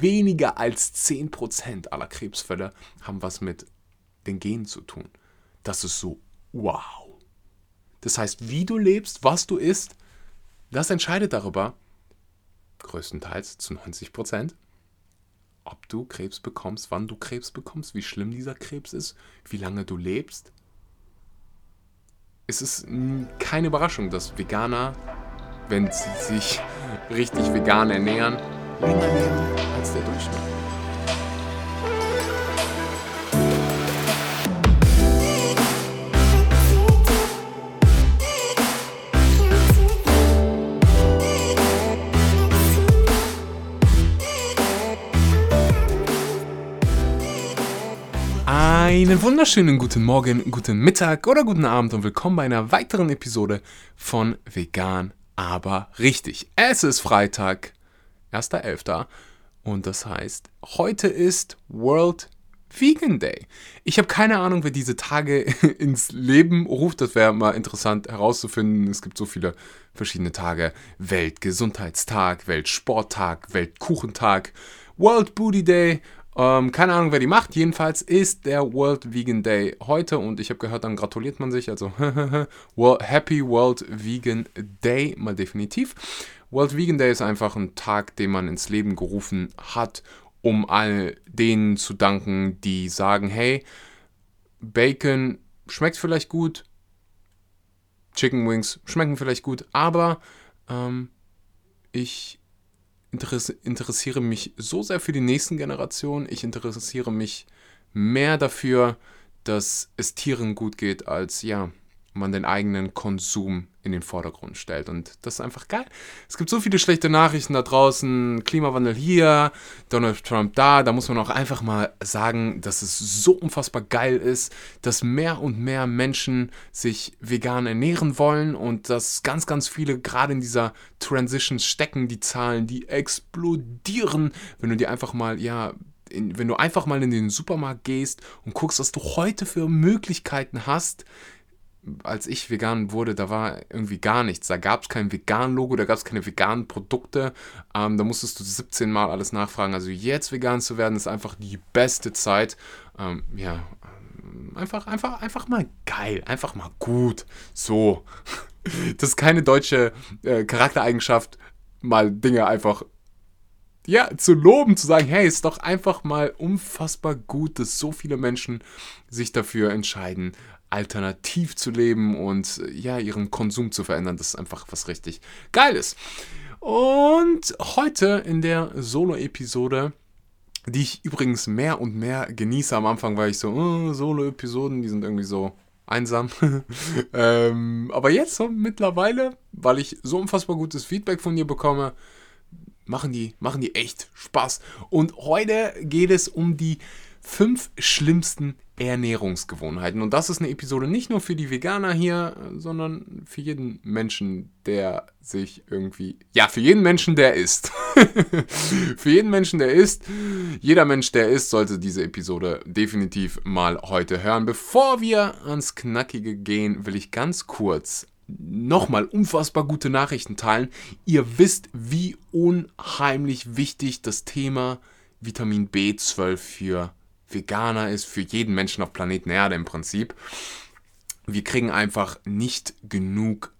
weniger als 10% aller Krebsfälle haben was mit den Genen zu tun. Das ist so wow. Das heißt, wie du lebst, was du isst, das entscheidet darüber, größtenteils zu 90%, ob du Krebs bekommst, wann du Krebs bekommst, wie schlimm dieser Krebs ist, wie lange du lebst. Es ist keine Überraschung, dass Veganer, wenn sie sich richtig vegan ernähren, länger leben als der Durchschnitt. Einen wunderschönen guten Morgen, guten Mittag oder guten Abend und willkommen bei einer weiteren Episode von Vegan, aber richtig. Es ist Freitag, 1.11. und das heißt, heute ist World Vegan Day. Ich habe keine Ahnung, wer diese Tage ins Leben ruft. Das wäre mal interessant herauszufinden. Es gibt so viele verschiedene Tage. Weltgesundheitstag, Weltsporttag, Weltkuchentag, World Booty Day ähm, keine Ahnung, wer die macht. Jedenfalls ist der World Vegan Day heute und ich habe gehört, dann gratuliert man sich. Also Happy World Vegan Day mal definitiv. World Vegan Day ist einfach ein Tag, den man ins Leben gerufen hat, um all denen zu danken, die sagen, hey, Bacon schmeckt vielleicht gut, Chicken Wings schmecken vielleicht gut, aber ähm, ich interessiere mich so sehr für die nächsten Generationen. Ich interessiere mich mehr dafür, dass es Tieren gut geht, als ja, man den eigenen Konsum in den Vordergrund stellt. Und das ist einfach geil. Es gibt so viele schlechte Nachrichten da draußen. Klimawandel hier, Donald Trump da. Da muss man auch einfach mal sagen, dass es so unfassbar geil ist, dass mehr und mehr Menschen sich vegan ernähren wollen und dass ganz, ganz viele gerade in dieser Transition stecken. Die Zahlen, die explodieren, wenn du dir einfach mal, ja, in, wenn du einfach mal in den Supermarkt gehst und guckst, was du heute für Möglichkeiten hast, als ich vegan wurde, da war irgendwie gar nichts. Da gab es kein Vegan-Logo, da gab es keine veganen Produkte. Ähm, da musstest du 17 Mal alles nachfragen. Also jetzt vegan zu werden, ist einfach die beste Zeit. Ähm, ja, einfach, einfach, einfach mal geil, einfach mal gut. So. Das ist keine deutsche äh, Charaktereigenschaft, mal Dinge einfach ja, zu loben, zu sagen, hey, ist doch einfach mal unfassbar gut, dass so viele Menschen sich dafür entscheiden, alternativ zu leben und ja, ihren Konsum zu verändern. Das ist einfach was richtig Geiles. Und heute in der Solo-Episode, die ich übrigens mehr und mehr genieße. Am Anfang war ich so, oh, Solo-Episoden, die sind irgendwie so einsam. ähm, aber jetzt so mittlerweile, weil ich so unfassbar gutes Feedback von dir bekomme, machen die, machen die echt Spaß. Und heute geht es um die fünf schlimmsten Ernährungsgewohnheiten. Und das ist eine Episode nicht nur für die Veganer hier, sondern für jeden Menschen, der sich irgendwie. Ja, für jeden Menschen, der isst. für jeden Menschen, der isst. Jeder Mensch, der isst, sollte diese Episode definitiv mal heute hören. Bevor wir ans Knackige gehen, will ich ganz kurz nochmal unfassbar gute Nachrichten teilen. Ihr wisst, wie unheimlich wichtig das Thema Vitamin B12 für Veganer ist, für jeden Menschen auf Planeten Erde im Prinzip. Wir kriegen einfach nicht genug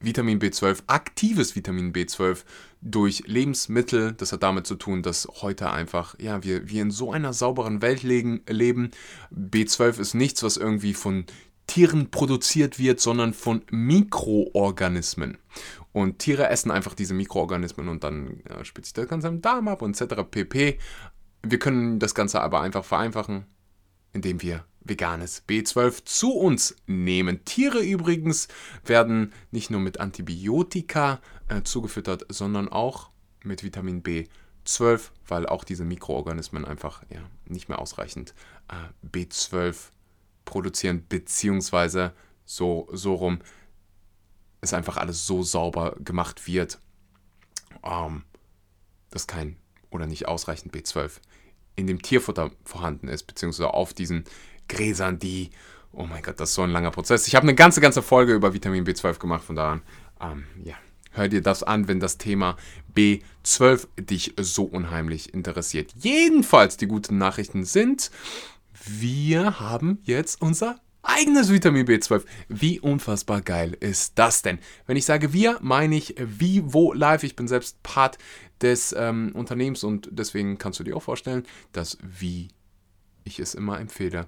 Vitamin B12, aktives Vitamin B12 durch Lebensmittel. Das hat damit zu tun, dass heute einfach, ja, wir, wir in so einer sauberen Welt legen, leben. B12 ist nichts, was irgendwie von Tieren produziert wird, sondern von Mikroorganismen. Und Tiere essen einfach diese Mikroorganismen und dann ja, spitzt sich das Ganze im Darm ab und etc. pp. Wir können das Ganze aber einfach vereinfachen, indem wir veganes B12 zu uns nehmen. Tiere übrigens werden nicht nur mit Antibiotika äh, zugefüttert, sondern auch mit Vitamin B12, weil auch diese Mikroorganismen einfach ja, nicht mehr ausreichend äh, B12 produzieren, beziehungsweise so, so rum es einfach alles so sauber gemacht wird, ähm, dass kein oder nicht ausreichend B12 in dem Tierfutter vorhanden ist, beziehungsweise auf diesen Gräsern, die, oh mein Gott, das ist so ein langer Prozess. Ich habe eine ganze, ganze Folge über Vitamin B12 gemacht, von daran, ähm, ja, hör dir das an, wenn das Thema B12 dich so unheimlich interessiert. Jedenfalls, die guten Nachrichten sind, wir haben jetzt unser eigenes Vitamin B12. Wie unfassbar geil ist das denn? Wenn ich sage wir, meine ich Vivo Live. Ich bin selbst Part des ähm, Unternehmens und deswegen kannst du dir auch vorstellen, dass wie ich es immer empfehle,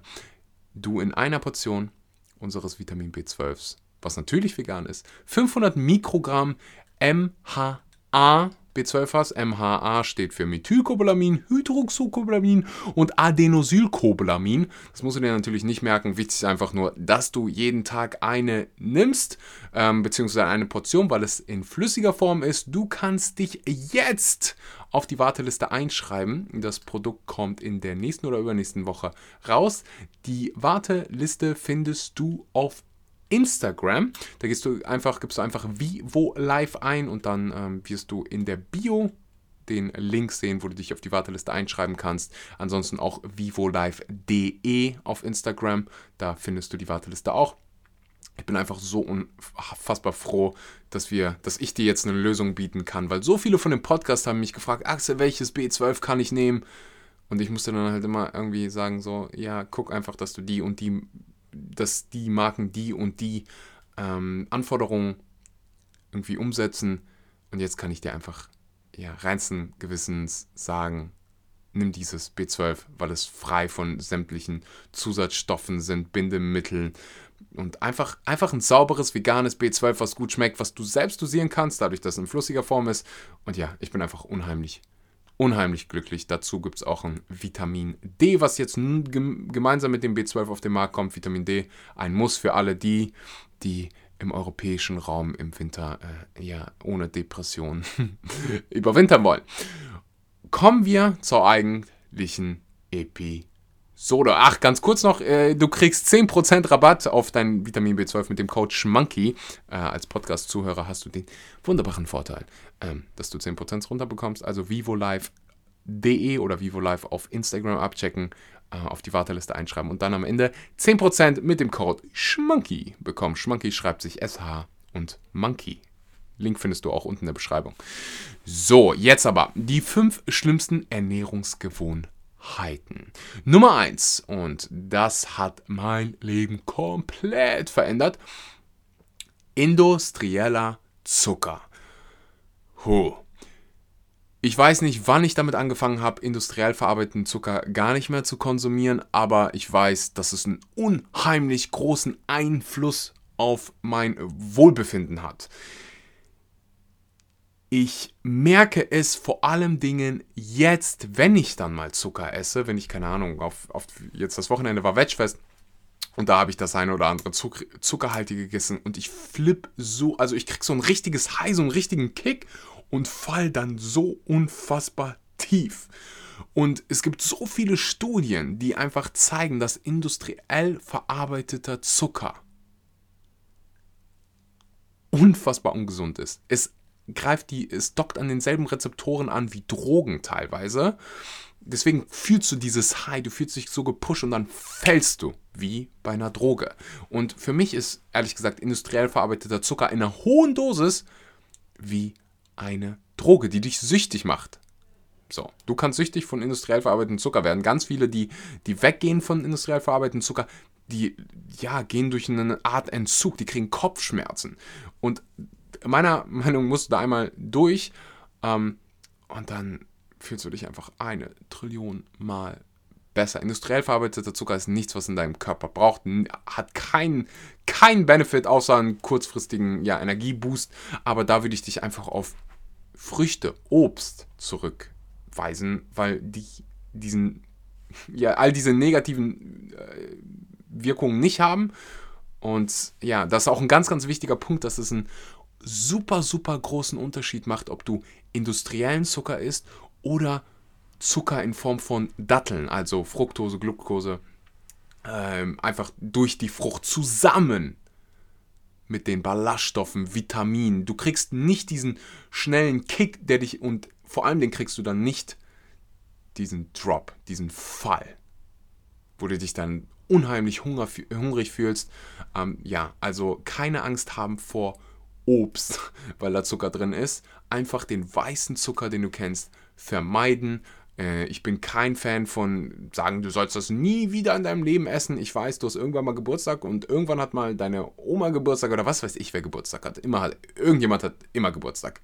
du in einer Portion unseres Vitamin B12s, was natürlich vegan ist, 500 Mikrogramm MHA B12 hast. MHA steht für Methylcobalamin, Hydroxycobalamin und Adenosylcobalamin. Das musst du dir natürlich nicht merken. Wichtig ist einfach nur, dass du jeden Tag eine nimmst, ähm, beziehungsweise eine Portion, weil es in flüssiger Form ist. Du kannst dich jetzt auf die Warteliste einschreiben. Das Produkt kommt in der nächsten oder übernächsten Woche raus. Die Warteliste findest du auf Instagram. Da gehst du einfach, gibst du einfach Vivo Live ein und dann ähm, wirst du in der Bio den Link sehen, wo du dich auf die Warteliste einschreiben kannst. Ansonsten auch vivolive.de auf Instagram. Da findest du die Warteliste auch. Ich bin einfach so unfassbar froh, dass wir, dass ich dir jetzt eine Lösung bieten kann, weil so viele von dem Podcast haben mich gefragt, Axel, welches B12 kann ich nehmen? Und ich musste dann halt immer irgendwie sagen, so, ja, guck einfach, dass du die und die dass die Marken die und die ähm, Anforderungen irgendwie umsetzen. Und jetzt kann ich dir einfach ja, reinsten Gewissens sagen, nimm dieses B12, weil es frei von sämtlichen Zusatzstoffen sind, Bindemitteln und einfach, einfach ein sauberes, veganes B12, was gut schmeckt, was du selbst dosieren kannst, dadurch, dass es in flüssiger Form ist. Und ja, ich bin einfach unheimlich unheimlich glücklich. Dazu gibt es auch ein Vitamin D, was jetzt gemeinsam mit dem B12 auf den Markt kommt. Vitamin D, ein Muss für alle die, die im europäischen Raum im Winter äh, ja ohne Depression überwintern wollen. Kommen wir zur eigentlichen Episode. Soda. Ach, ganz kurz noch, äh, du kriegst 10% Rabatt auf dein Vitamin B12 mit dem Code Schmanky. Äh, als Podcast-Zuhörer hast du den wunderbaren Vorteil, ähm, dass du 10% runterbekommst. Also vivolive.de oder vivolive auf Instagram abchecken, äh, auf die Warteliste einschreiben und dann am Ende 10% mit dem Code Schmanky bekommen. Schmanky schreibt sich SH und Monkey. Link findest du auch unten in der Beschreibung. So, jetzt aber die fünf schlimmsten Ernährungsgewohnheiten. Heiten. Nummer 1, und das hat mein Leben komplett verändert, industrieller Zucker. Huh. Ich weiß nicht, wann ich damit angefangen habe, industriell verarbeiteten Zucker gar nicht mehr zu konsumieren, aber ich weiß, dass es einen unheimlich großen Einfluss auf mein Wohlbefinden hat. Ich merke es vor allem Dingen jetzt, wenn ich dann mal Zucker esse, wenn ich keine Ahnung, auf, auf jetzt das Wochenende war Vegfest und da habe ich das eine oder andere Zucker, Zuckerhaltige gegessen und ich flipp so, also ich krieg so ein richtiges High, so einen richtigen Kick und fall dann so unfassbar tief. Und es gibt so viele Studien, die einfach zeigen, dass industriell verarbeiteter Zucker unfassbar ungesund ist. Es greift die, es dockt an denselben Rezeptoren an wie Drogen teilweise. Deswegen fühlst du dieses High, du fühlst dich so gepusht und dann fällst du wie bei einer Droge. Und für mich ist ehrlich gesagt industriell verarbeiteter Zucker in einer hohen Dosis wie eine Droge, die dich süchtig macht. So, du kannst süchtig von industriell verarbeitetem Zucker werden. Ganz viele, die, die weggehen von industriell verarbeitetem Zucker, die ja, gehen durch eine Art Entzug, die kriegen Kopfschmerzen. Und meiner Meinung musst du da einmal durch ähm, und dann fühlst du dich einfach eine Trillion Mal besser. Industriell verarbeiteter Zucker ist nichts, was in deinem Körper braucht, hat keinen kein Benefit außer einen kurzfristigen ja, Energieboost, aber da würde ich dich einfach auf Früchte, Obst zurückweisen, weil die diesen ja all diese negativen äh, Wirkungen nicht haben und ja, das ist auch ein ganz, ganz wichtiger Punkt, dass es ein super, super großen Unterschied macht, ob du industriellen Zucker isst oder Zucker in Form von Datteln, also Fructose, Glucose, ähm, einfach durch die Frucht zusammen mit den Ballaststoffen, Vitaminen. Du kriegst nicht diesen schnellen Kick, der dich und vor allem den kriegst du dann nicht diesen Drop, diesen Fall, wo du dich dann unheimlich hungrig fühlst. Ähm, ja, also keine Angst haben vor Obst, weil da Zucker drin ist. Einfach den weißen Zucker, den du kennst, vermeiden. Äh, ich bin kein Fan von sagen, du sollst das nie wieder in deinem Leben essen. Ich weiß, du hast irgendwann mal Geburtstag und irgendwann hat mal deine Oma Geburtstag oder was weiß ich, wer Geburtstag hat. Immer hat irgendjemand hat immer Geburtstag.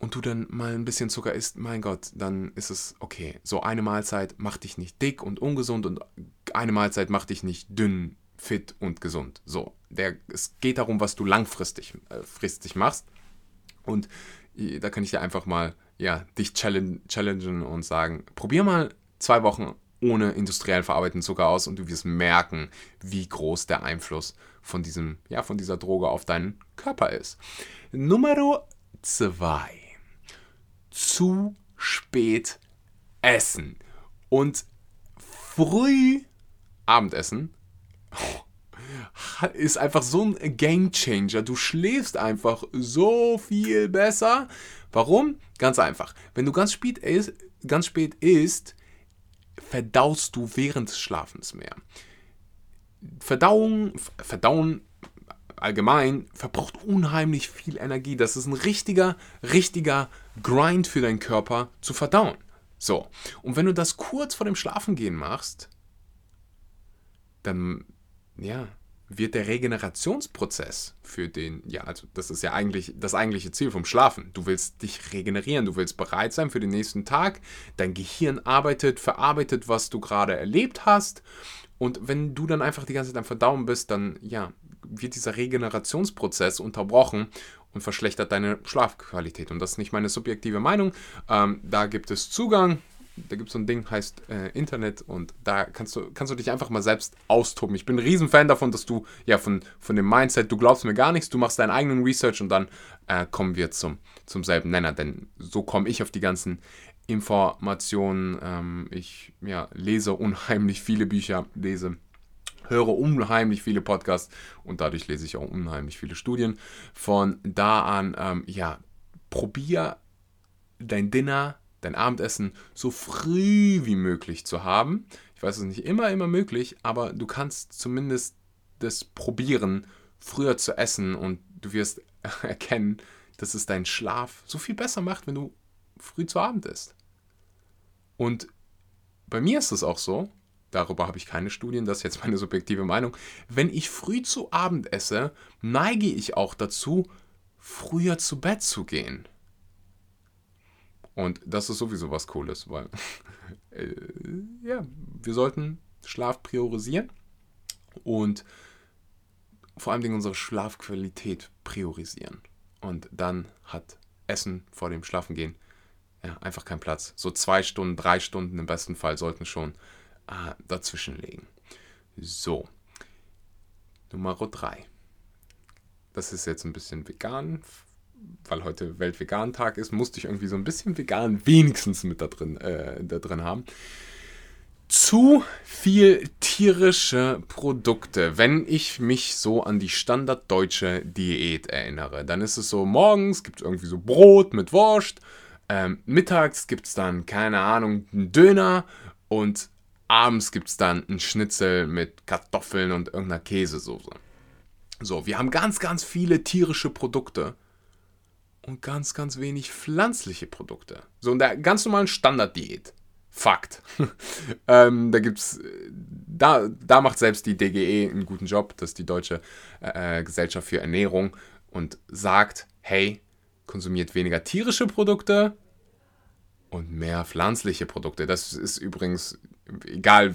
Und du dann mal ein bisschen Zucker isst, mein Gott, dann ist es okay. So eine Mahlzeit macht dich nicht dick und ungesund und eine Mahlzeit macht dich nicht dünn, fit und gesund. So, der, es geht darum, was du langfristig äh, fristig machst. Und äh, da kann ich dir einfach mal ja, dich challengen und sagen, probier mal zwei Wochen ohne industriell verarbeiteten Zucker aus und du wirst merken, wie groß der Einfluss von diesem, ja, von dieser Droge auf deinen Körper ist. Nummer zwei. Zu spät essen. Und früh Abendessen ist einfach so ein Game Changer. Du schläfst einfach so viel besser. Warum? Ganz einfach. Wenn du ganz spät isst, ganz spät isst verdaust du während des Schlafens mehr. Verdauung, Verdauen allgemein verbraucht unheimlich viel Energie. Das ist ein richtiger, richtiger Grind für deinen Körper zu verdauen. So, und wenn du das kurz vor dem Schlafengehen machst, dann ja, wird der Regenerationsprozess für den, ja, also das ist ja eigentlich das eigentliche Ziel vom Schlafen. Du willst dich regenerieren, du willst bereit sein für den nächsten Tag. Dein Gehirn arbeitet, verarbeitet, was du gerade erlebt hast. Und wenn du dann einfach die ganze Zeit am Verdauen bist, dann, ja, wird dieser Regenerationsprozess unterbrochen und verschlechtert deine Schlafqualität. Und das ist nicht meine subjektive Meinung. Ähm, da gibt es Zugang da gibt es so ein Ding, heißt äh, Internet und da kannst du, kannst du dich einfach mal selbst austoben. Ich bin ein Riesenfan davon, dass du, ja, von, von dem Mindset, du glaubst mir gar nichts, du machst deinen eigenen Research und dann äh, kommen wir zum, zum selben Nenner, denn so komme ich auf die ganzen Informationen. Ähm, ich ja, lese unheimlich viele Bücher, lese höre unheimlich viele Podcasts und dadurch lese ich auch unheimlich viele Studien. Von da an, ähm, ja, probier dein Dinner dein Abendessen so früh wie möglich zu haben. Ich weiß, es ist nicht immer, immer möglich, aber du kannst zumindest das probieren, früher zu essen und du wirst erkennen, dass es deinen Schlaf so viel besser macht, wenn du früh zu Abend isst. Und bei mir ist es auch so, darüber habe ich keine Studien, das ist jetzt meine subjektive Meinung, wenn ich früh zu Abend esse, neige ich auch dazu, früher zu Bett zu gehen. Und das ist sowieso was Cooles, weil äh, ja, wir sollten Schlaf priorisieren und vor allem unsere Schlafqualität priorisieren. Und dann hat Essen vor dem Schlafengehen ja, einfach keinen Platz. So zwei Stunden, drei Stunden im besten Fall sollten schon äh, dazwischen liegen. So, Nummer drei. Das ist jetzt ein bisschen vegan weil heute Weltvegan-Tag ist, musste ich irgendwie so ein bisschen vegan wenigstens mit da drin, äh, da drin haben. Zu viel tierische Produkte. Wenn ich mich so an die standarddeutsche Diät erinnere, dann ist es so, morgens gibt es irgendwie so Brot mit Wurst, ähm, mittags gibt es dann, keine Ahnung, einen Döner und abends gibt es dann einen Schnitzel mit Kartoffeln und irgendeiner Käsesoße. So, wir haben ganz, ganz viele tierische Produkte und ganz, ganz wenig pflanzliche Produkte. So in der ganz normalen Standarddiät. Fakt. ähm, da gibt's, da, da macht selbst die DGE einen guten Job, das ist die Deutsche äh, Gesellschaft für Ernährung, und sagt, hey, konsumiert weniger tierische Produkte und mehr pflanzliche Produkte. Das ist übrigens egal,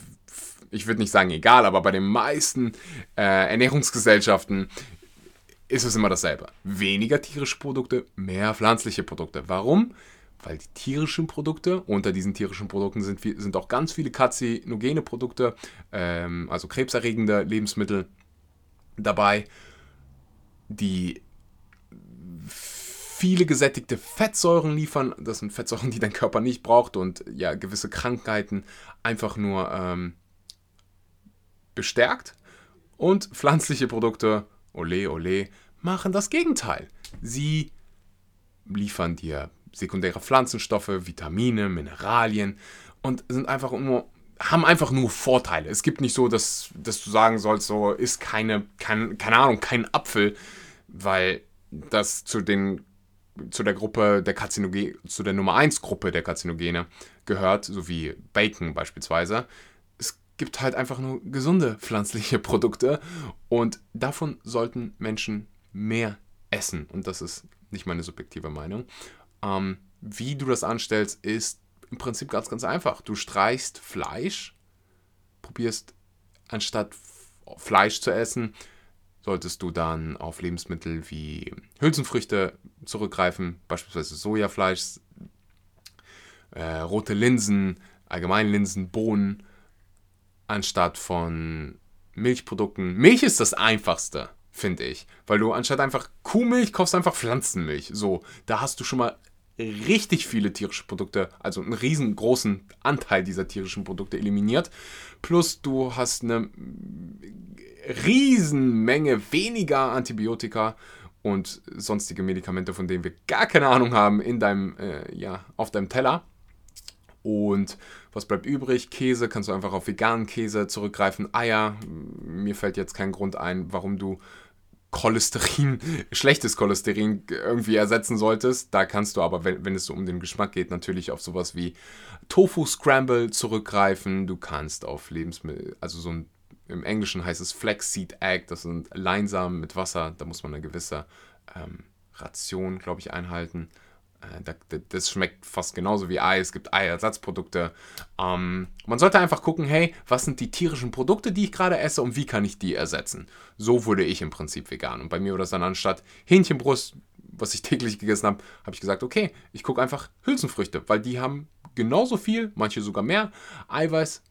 ich würde nicht sagen egal, aber bei den meisten äh, Ernährungsgesellschaften ist es immer dasselbe. Weniger tierische Produkte, mehr pflanzliche Produkte. Warum? Weil die tierischen Produkte, unter diesen tierischen Produkten sind, sind auch ganz viele karzinogene Produkte, ähm, also krebserregende Lebensmittel dabei, die viele gesättigte Fettsäuren liefern. Das sind Fettsäuren, die dein Körper nicht braucht und ja, gewisse Krankheiten einfach nur ähm, bestärkt. Und pflanzliche Produkte, ole, ole, machen das Gegenteil. Sie liefern dir sekundäre Pflanzenstoffe, Vitamine, Mineralien und sind einfach nur haben einfach nur Vorteile. Es gibt nicht so, dass, dass du sagen sollst, so ist keine, kein, keine Ahnung, kein Apfel, weil das zu den zu der Gruppe der Karzinogene, zu der Nummer 1 Gruppe der Karzinogene gehört, so wie Bacon beispielsweise. Gibt halt einfach nur gesunde pflanzliche Produkte und davon sollten Menschen mehr essen. Und das ist nicht meine subjektive Meinung. Ähm, wie du das anstellst, ist im Prinzip ganz, ganz einfach. Du streichst Fleisch, probierst anstatt Fleisch zu essen, solltest du dann auf Lebensmittel wie Hülsenfrüchte zurückgreifen, beispielsweise Sojafleisch, äh, rote Linsen, allgemein Linsen, Bohnen, anstatt von Milchprodukten. Milch ist das einfachste, finde ich, weil du anstatt einfach Kuhmilch kaufst einfach Pflanzenmilch. So, da hast du schon mal richtig viele tierische Produkte, also einen riesengroßen Anteil dieser tierischen Produkte eliminiert. Plus du hast eine Riesenmenge weniger Antibiotika und sonstige Medikamente, von denen wir gar keine Ahnung haben, in deinem, äh, ja, auf deinem Teller. Und was bleibt übrig? Käse, kannst du einfach auf veganen Käse zurückgreifen. Eier, mir fällt jetzt kein Grund ein, warum du Cholesterin, schlechtes Cholesterin irgendwie ersetzen solltest. Da kannst du aber, wenn, wenn es so um den Geschmack geht, natürlich auf sowas wie Tofu Scramble zurückgreifen. Du kannst auf Lebensmittel, also so ein im Englischen heißt es Flaxseed Egg, das sind Leinsamen mit Wasser, da muss man eine gewisse ähm, Ration, glaube ich, einhalten. Äh, das schmeckt fast genauso wie Ei, es gibt Eiersatzprodukte. Ähm, man sollte einfach gucken, hey, was sind die tierischen Produkte, die ich gerade esse und wie kann ich die ersetzen? So wurde ich im Prinzip vegan. Und bei mir war das dann anstatt Hähnchenbrust, was ich täglich gegessen habe, habe ich gesagt, okay, ich gucke einfach Hülsenfrüchte, weil die haben genauso viel, manche sogar mehr Eiweiß,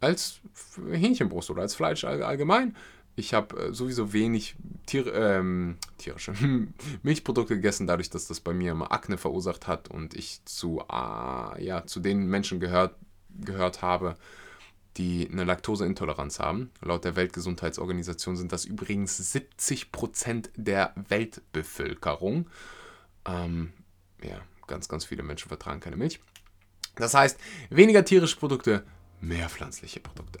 als Hähnchenbrust oder als Fleisch allgemein. Ich habe äh, sowieso wenig Tier, ähm, tierische Milchprodukte gegessen, dadurch, dass das bei mir immer Akne verursacht hat und ich zu, äh, ja, zu den Menschen gehört, gehört habe, die eine Laktoseintoleranz haben. Laut der Weltgesundheitsorganisation sind das übrigens 70 Prozent der Weltbevölkerung. Ähm, ja, ganz, ganz viele Menschen vertragen keine Milch. Das heißt, weniger tierische Produkte, mehr pflanzliche Produkte.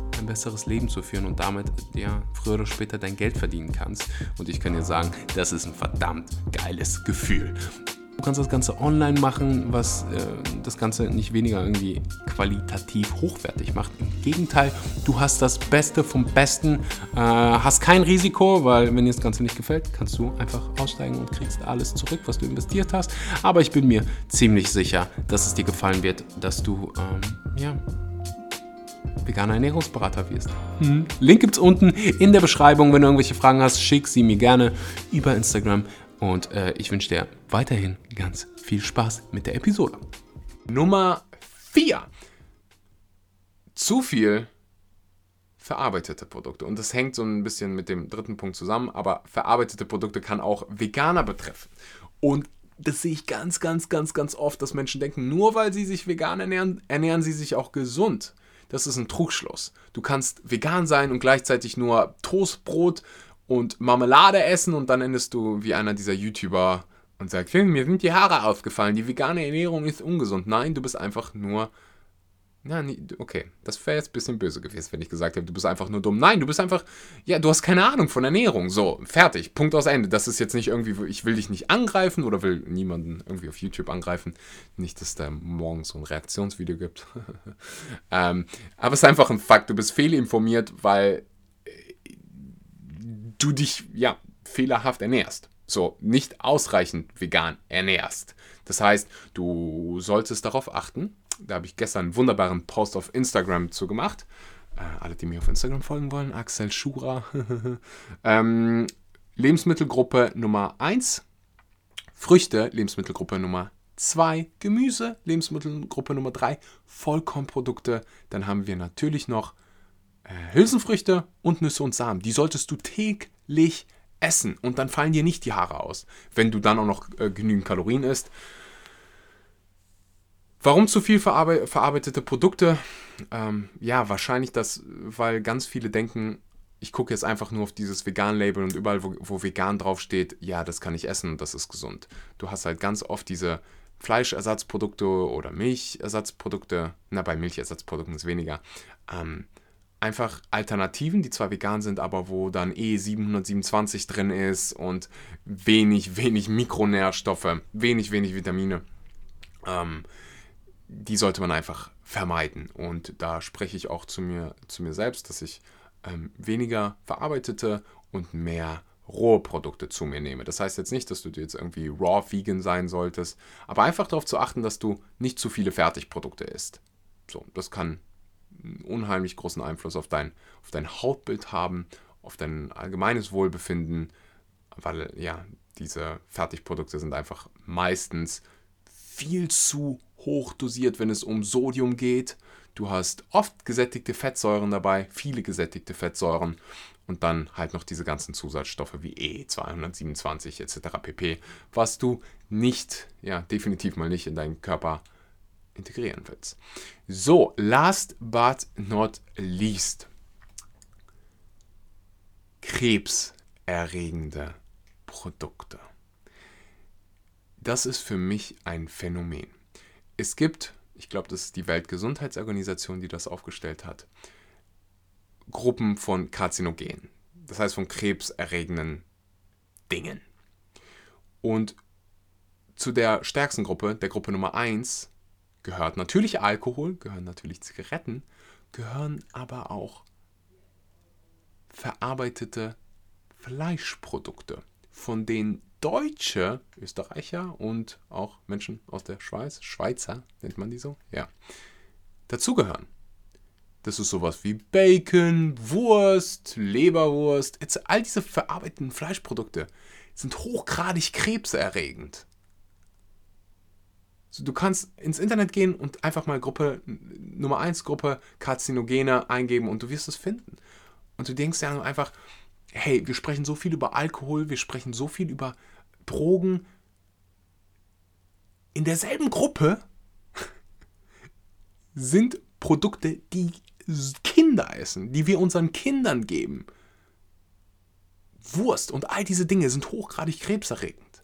ein besseres Leben zu führen und damit ja früher oder später dein Geld verdienen kannst. Und ich kann dir sagen, das ist ein verdammt geiles Gefühl. Du kannst das Ganze online machen, was äh, das Ganze nicht weniger irgendwie qualitativ hochwertig macht. Im Gegenteil, du hast das Beste vom Besten, äh, hast kein Risiko, weil wenn dir das Ganze nicht gefällt, kannst du einfach aussteigen und kriegst alles zurück, was du investiert hast. Aber ich bin mir ziemlich sicher, dass es dir gefallen wird, dass du ähm, ja veganer Ernährungsberater wirst. Hm. Link gibt's unten in der Beschreibung. Wenn du irgendwelche Fragen hast, schick sie mir gerne über Instagram und äh, ich wünsche dir weiterhin ganz viel Spaß mit der Episode. Nummer 4. Zu viel verarbeitete Produkte. Und das hängt so ein bisschen mit dem dritten Punkt zusammen, aber verarbeitete Produkte kann auch Veganer betreffen. Und das sehe ich ganz, ganz, ganz, ganz oft, dass Menschen denken, nur weil sie sich vegan ernähren, ernähren sie sich auch gesund. Das ist ein Trugschluss. Du kannst vegan sein und gleichzeitig nur Toastbrot und Marmelade essen und dann endest du wie einer dieser YouTuber und sagst, mir sind die Haare aufgefallen, die vegane Ernährung ist ungesund. Nein, du bist einfach nur. Ja, okay, das wäre jetzt ein bisschen böse gewesen, wenn ich gesagt hätte, du bist einfach nur dumm. Nein, du bist einfach, ja, du hast keine Ahnung von Ernährung. So, fertig, Punkt aus Ende. Das ist jetzt nicht irgendwie, ich will dich nicht angreifen oder will niemanden irgendwie auf YouTube angreifen. Nicht, dass da morgen so ein Reaktionsvideo gibt. ähm, aber es ist einfach ein Fakt, du bist fehlinformiert, weil du dich ja fehlerhaft ernährst. So, nicht ausreichend vegan ernährst. Das heißt, du solltest darauf achten. Da habe ich gestern einen wunderbaren Post auf Instagram zu gemacht. Äh, alle, die mir auf Instagram folgen wollen, Axel Schura. ähm, Lebensmittelgruppe Nummer 1, Früchte, Lebensmittelgruppe Nummer 2, Gemüse, Lebensmittelgruppe Nummer 3, Vollkornprodukte. Dann haben wir natürlich noch äh, Hülsenfrüchte und Nüsse und Samen. Die solltest du täglich essen und dann fallen dir nicht die Haare aus, wenn du dann auch noch äh, genügend Kalorien isst. Warum zu viel verarbe verarbeitete Produkte? Ähm, ja, wahrscheinlich das, weil ganz viele denken, ich gucke jetzt einfach nur auf dieses Vegan-Label und überall, wo, wo vegan draufsteht, ja, das kann ich essen und das ist gesund. Du hast halt ganz oft diese Fleischersatzprodukte oder Milchersatzprodukte, na, bei Milchersatzprodukten ist weniger, ähm, einfach Alternativen, die zwar vegan sind, aber wo dann E727 drin ist und wenig, wenig Mikronährstoffe, wenig, wenig Vitamine. Ähm, die sollte man einfach vermeiden. Und da spreche ich auch zu mir, zu mir selbst, dass ich ähm, weniger verarbeitete und mehr rohe Produkte zu mir nehme. Das heißt jetzt nicht, dass du jetzt irgendwie raw vegan sein solltest, aber einfach darauf zu achten, dass du nicht zu viele Fertigprodukte isst. So, das kann einen unheimlich großen Einfluss auf dein, auf dein Hautbild haben, auf dein allgemeines Wohlbefinden, weil ja, diese Fertigprodukte sind einfach meistens viel zu hoch dosiert, wenn es um Sodium geht. Du hast oft gesättigte Fettsäuren dabei, viele gesättigte Fettsäuren und dann halt noch diese ganzen Zusatzstoffe wie E227 etc. pp, was du nicht, ja, definitiv mal nicht in deinen Körper integrieren willst. So, last but not least. Krebserregende Produkte. Das ist für mich ein Phänomen. Es gibt, ich glaube, das ist die Weltgesundheitsorganisation, die das aufgestellt hat, Gruppen von Karzinogenen. Das heißt von krebserregenden Dingen. Und zu der stärksten Gruppe, der Gruppe Nummer 1, gehört natürlich Alkohol, gehören natürlich Zigaretten, gehören aber auch verarbeitete Fleischprodukte, von denen Deutsche, Österreicher und auch Menschen aus der Schweiz, Schweizer nennt man die so, ja, dazugehören. Das ist sowas wie Bacon, Wurst, Leberwurst, all diese verarbeiteten Fleischprodukte sind hochgradig krebserregend. Du kannst ins Internet gehen und einfach mal Gruppe Nummer 1 Gruppe Karzinogene eingeben und du wirst es finden. Und du denkst ja einfach, hey, wir sprechen so viel über Alkohol, wir sprechen so viel über Drogen. In derselben Gruppe sind Produkte, die Kinder essen, die wir unseren Kindern geben. Wurst und all diese Dinge sind hochgradig krebserregend.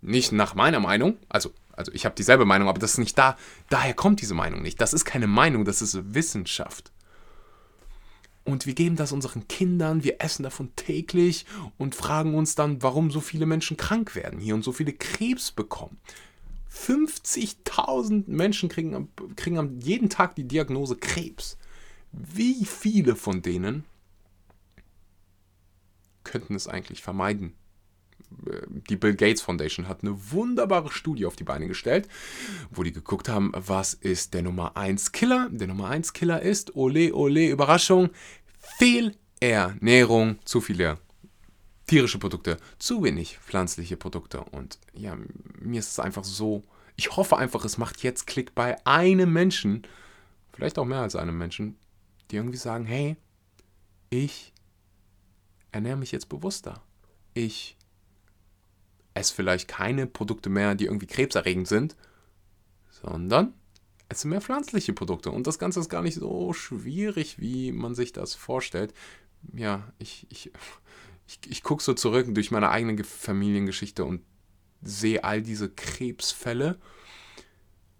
Nicht nach meiner Meinung, also, also ich habe dieselbe Meinung, aber das ist nicht da. Daher kommt diese Meinung nicht. Das ist keine Meinung, das ist Wissenschaft. Und wir geben das unseren Kindern, wir essen davon täglich und fragen uns dann, warum so viele Menschen krank werden hier und so viele Krebs bekommen. 50.000 Menschen kriegen, kriegen jeden Tag die Diagnose Krebs. Wie viele von denen könnten es eigentlich vermeiden? Die Bill Gates Foundation hat eine wunderbare Studie auf die Beine gestellt, wo die geguckt haben, was ist der Nummer 1 Killer? Der Nummer 1 Killer ist, ole, ole, Überraschung, Fehlernährung, zu viele tierische Produkte, zu wenig pflanzliche Produkte. Und ja, mir ist es einfach so, ich hoffe einfach, es macht jetzt Klick bei einem Menschen, vielleicht auch mehr als einem Menschen, die irgendwie sagen, hey, ich ernähre mich jetzt bewusster. Ich esse vielleicht keine Produkte mehr, die irgendwie krebserregend sind, sondern esse mehr pflanzliche Produkte. Und das Ganze ist gar nicht so schwierig, wie man sich das vorstellt. Ja, ich, ich, ich, ich gucke so zurück durch meine eigene Familiengeschichte und sehe all diese Krebsfälle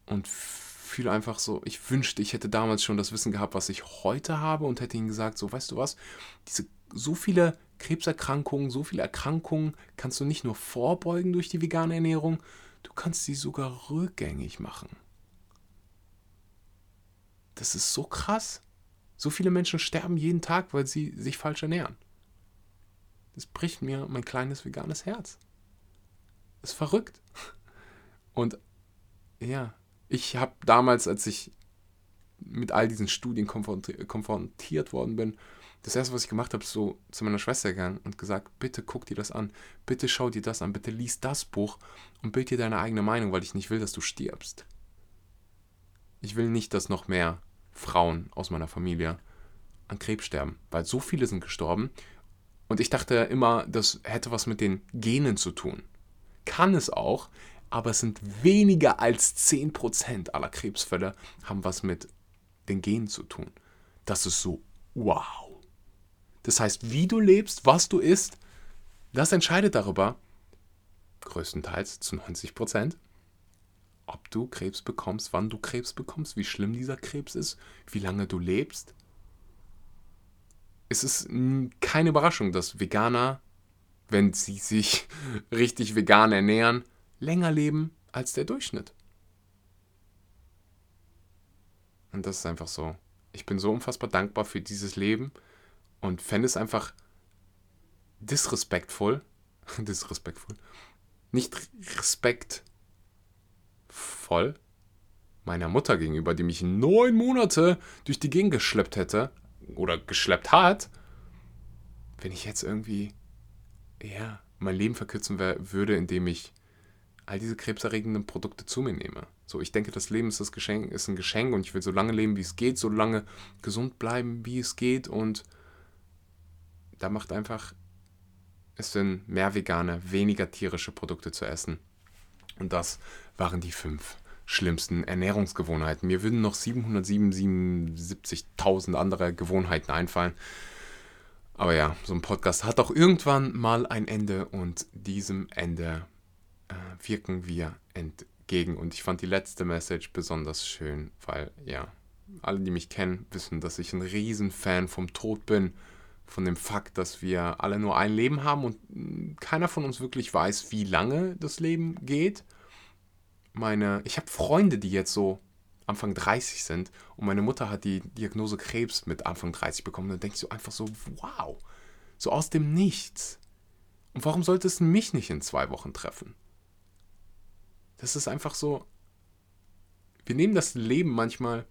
und fühle einfach so, ich wünschte, ich hätte damals schon das Wissen gehabt, was ich heute habe und hätte ihnen gesagt, so weißt du was, diese so viele Krebserkrankungen, so viele Erkrankungen kannst du nicht nur vorbeugen durch die vegane Ernährung, du kannst sie sogar rückgängig machen. Das ist so krass. So viele Menschen sterben jeden Tag, weil sie sich falsch ernähren. Das bricht mir mein kleines veganes Herz. Das ist verrückt. Und ja, ich habe damals, als ich mit all diesen Studien konfrontiert worden bin, das erste, was ich gemacht habe, ist so zu meiner Schwester gegangen und gesagt, bitte guck dir das an, bitte schau dir das an, bitte lies das Buch und bild dir deine eigene Meinung, weil ich nicht will, dass du stirbst. Ich will nicht, dass noch mehr Frauen aus meiner Familie an Krebs sterben, weil so viele sind gestorben Und ich dachte immer, das hätte was mit den Genen zu tun. Kann es auch, aber es sind weniger als 10% aller Krebsfälle haben was mit den Genen zu tun. Das ist so wow. Das heißt, wie du lebst, was du isst, das entscheidet darüber, größtenteils zu 90 ob du Krebs bekommst, wann du Krebs bekommst, wie schlimm dieser Krebs ist, wie lange du lebst. Es ist keine Überraschung, dass Veganer, wenn sie sich richtig vegan ernähren, länger leben als der Durchschnitt. Und das ist einfach so. Ich bin so unfassbar dankbar für dieses Leben und fände es einfach disrespektvoll, disrespektvoll, nicht respektvoll meiner Mutter gegenüber, die mich neun Monate durch die Gegend geschleppt hätte oder geschleppt hat, wenn ich jetzt irgendwie ja, mein Leben verkürzen würde, indem ich all diese krebserregenden Produkte zu mir nehme. So, ich denke, das Leben ist, das Geschenk, ist ein Geschenk und ich will so lange leben, wie es geht, so lange gesund bleiben, wie es geht und da macht einfach es Sinn, mehr vegane, weniger tierische Produkte zu essen. Und das waren die fünf schlimmsten Ernährungsgewohnheiten. Mir würden noch 777.000 andere Gewohnheiten einfallen. Aber ja, so ein Podcast hat auch irgendwann mal ein Ende und diesem Ende äh, wirken wir entgegen. Und ich fand die letzte Message besonders schön, weil ja, alle, die mich kennen, wissen, dass ich ein Riesenfan vom Tod bin. Von dem Fakt, dass wir alle nur ein Leben haben und keiner von uns wirklich weiß, wie lange das Leben geht. Meine, ich habe Freunde, die jetzt so Anfang 30 sind und meine Mutter hat die Diagnose Krebs mit Anfang 30 bekommen. Da denke ich so einfach so, wow, so aus dem Nichts. Und warum sollte es mich nicht in zwei Wochen treffen? Das ist einfach so. Wir nehmen das Leben manchmal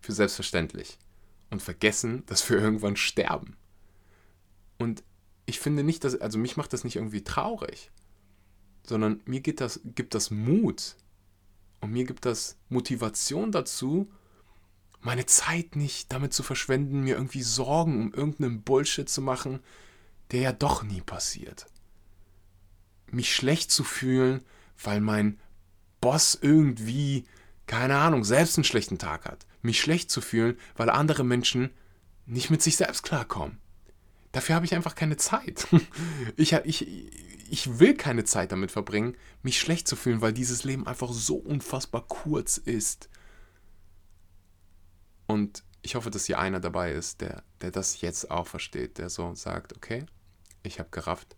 für selbstverständlich und vergessen, dass wir irgendwann sterben. Und ich finde nicht, dass, also mich macht das nicht irgendwie traurig, sondern mir gibt das, gibt das Mut und mir gibt das Motivation dazu, meine Zeit nicht damit zu verschwenden, mir irgendwie Sorgen um irgendeinen Bullshit zu machen, der ja doch nie passiert. Mich schlecht zu fühlen, weil mein Boss irgendwie, keine Ahnung, selbst einen schlechten Tag hat. Mich schlecht zu fühlen, weil andere Menschen nicht mit sich selbst klarkommen. Dafür habe ich einfach keine Zeit. Ich, ich, ich will keine Zeit damit verbringen, mich schlecht zu fühlen, weil dieses Leben einfach so unfassbar kurz ist. Und ich hoffe, dass hier einer dabei ist, der, der das jetzt auch versteht, der so sagt, okay, ich habe gerafft,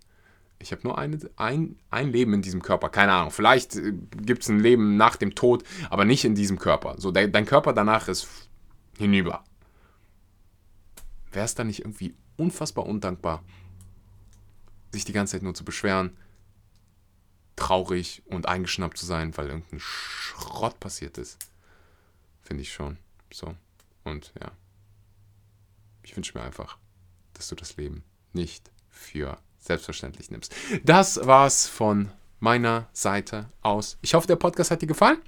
ich habe nur eine, ein, ein Leben in diesem Körper. Keine Ahnung. Vielleicht äh, gibt es ein Leben nach dem Tod, aber nicht in diesem Körper. So, de, dein Körper danach ist hinüber. Wäre es dann nicht irgendwie unfassbar undankbar, sich die ganze Zeit nur zu beschweren, traurig und eingeschnappt zu sein, weil irgendein Schrott passiert ist? Finde ich schon. So. Und ja. Ich wünsche mir einfach, dass du das Leben nicht für selbstverständlich nimmst. Das war's von meiner Seite aus. Ich hoffe, der Podcast hat dir gefallen.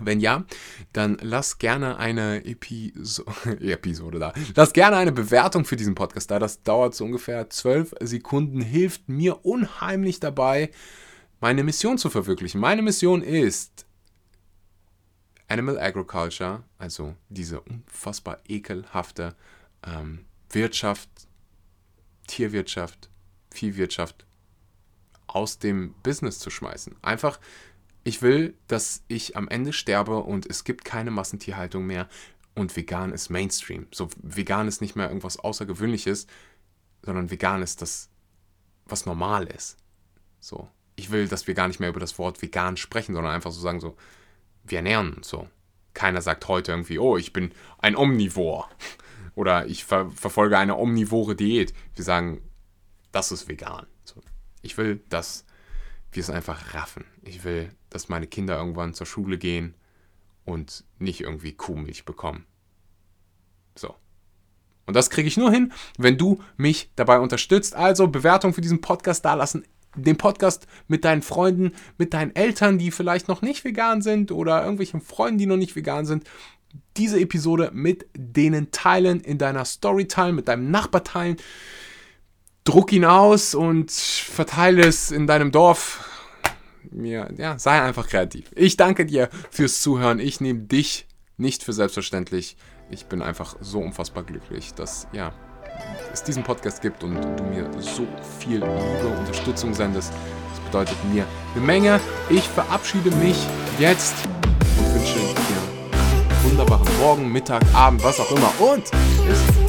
Wenn ja, dann lass gerne eine Episo Episode da. Lass gerne eine Bewertung für diesen Podcast da. Das dauert so ungefähr zwölf Sekunden, hilft mir unheimlich dabei, meine Mission zu verwirklichen. Meine Mission ist Animal Agriculture, also diese unfassbar ekelhafte ähm, Wirtschaft, Tierwirtschaft, Viehwirtschaft aus dem Business zu schmeißen. Einfach, ich will, dass ich am Ende sterbe und es gibt keine Massentierhaltung mehr und vegan ist Mainstream. So vegan ist nicht mehr irgendwas Außergewöhnliches, sondern vegan ist das, was normal ist. So. Ich will, dass wir gar nicht mehr über das Wort vegan sprechen, sondern einfach so sagen, so, wir ernähren uns so. Keiner sagt heute irgendwie, oh, ich bin ein Omnivor. Oder ich ver verfolge eine omnivore Diät. Wir sagen, das ist vegan. So. Ich will, dass wir es einfach raffen. Ich will, dass meine Kinder irgendwann zur Schule gehen und nicht irgendwie Kuhmilch bekommen. So. Und das kriege ich nur hin, wenn du mich dabei unterstützt. Also Bewertung für diesen Podcast dalassen. Den Podcast mit deinen Freunden, mit deinen Eltern, die vielleicht noch nicht vegan sind oder irgendwelchen Freunden, die noch nicht vegan sind. Diese Episode mit denen teilen, in deiner Story teilen, mit deinem Nachbar teilen druck ihn aus und verteile es in deinem Dorf. Mir, ja, sei einfach kreativ. Ich danke dir fürs Zuhören. Ich nehme dich nicht für selbstverständlich. Ich bin einfach so unfassbar glücklich, dass ja, es diesen Podcast gibt und du mir so viel Liebe, und Unterstützung sendest. Das bedeutet mir eine Menge. Ich verabschiede mich jetzt und wünsche dir einen wunderbaren Morgen, Mittag, Abend, was auch immer. Und bis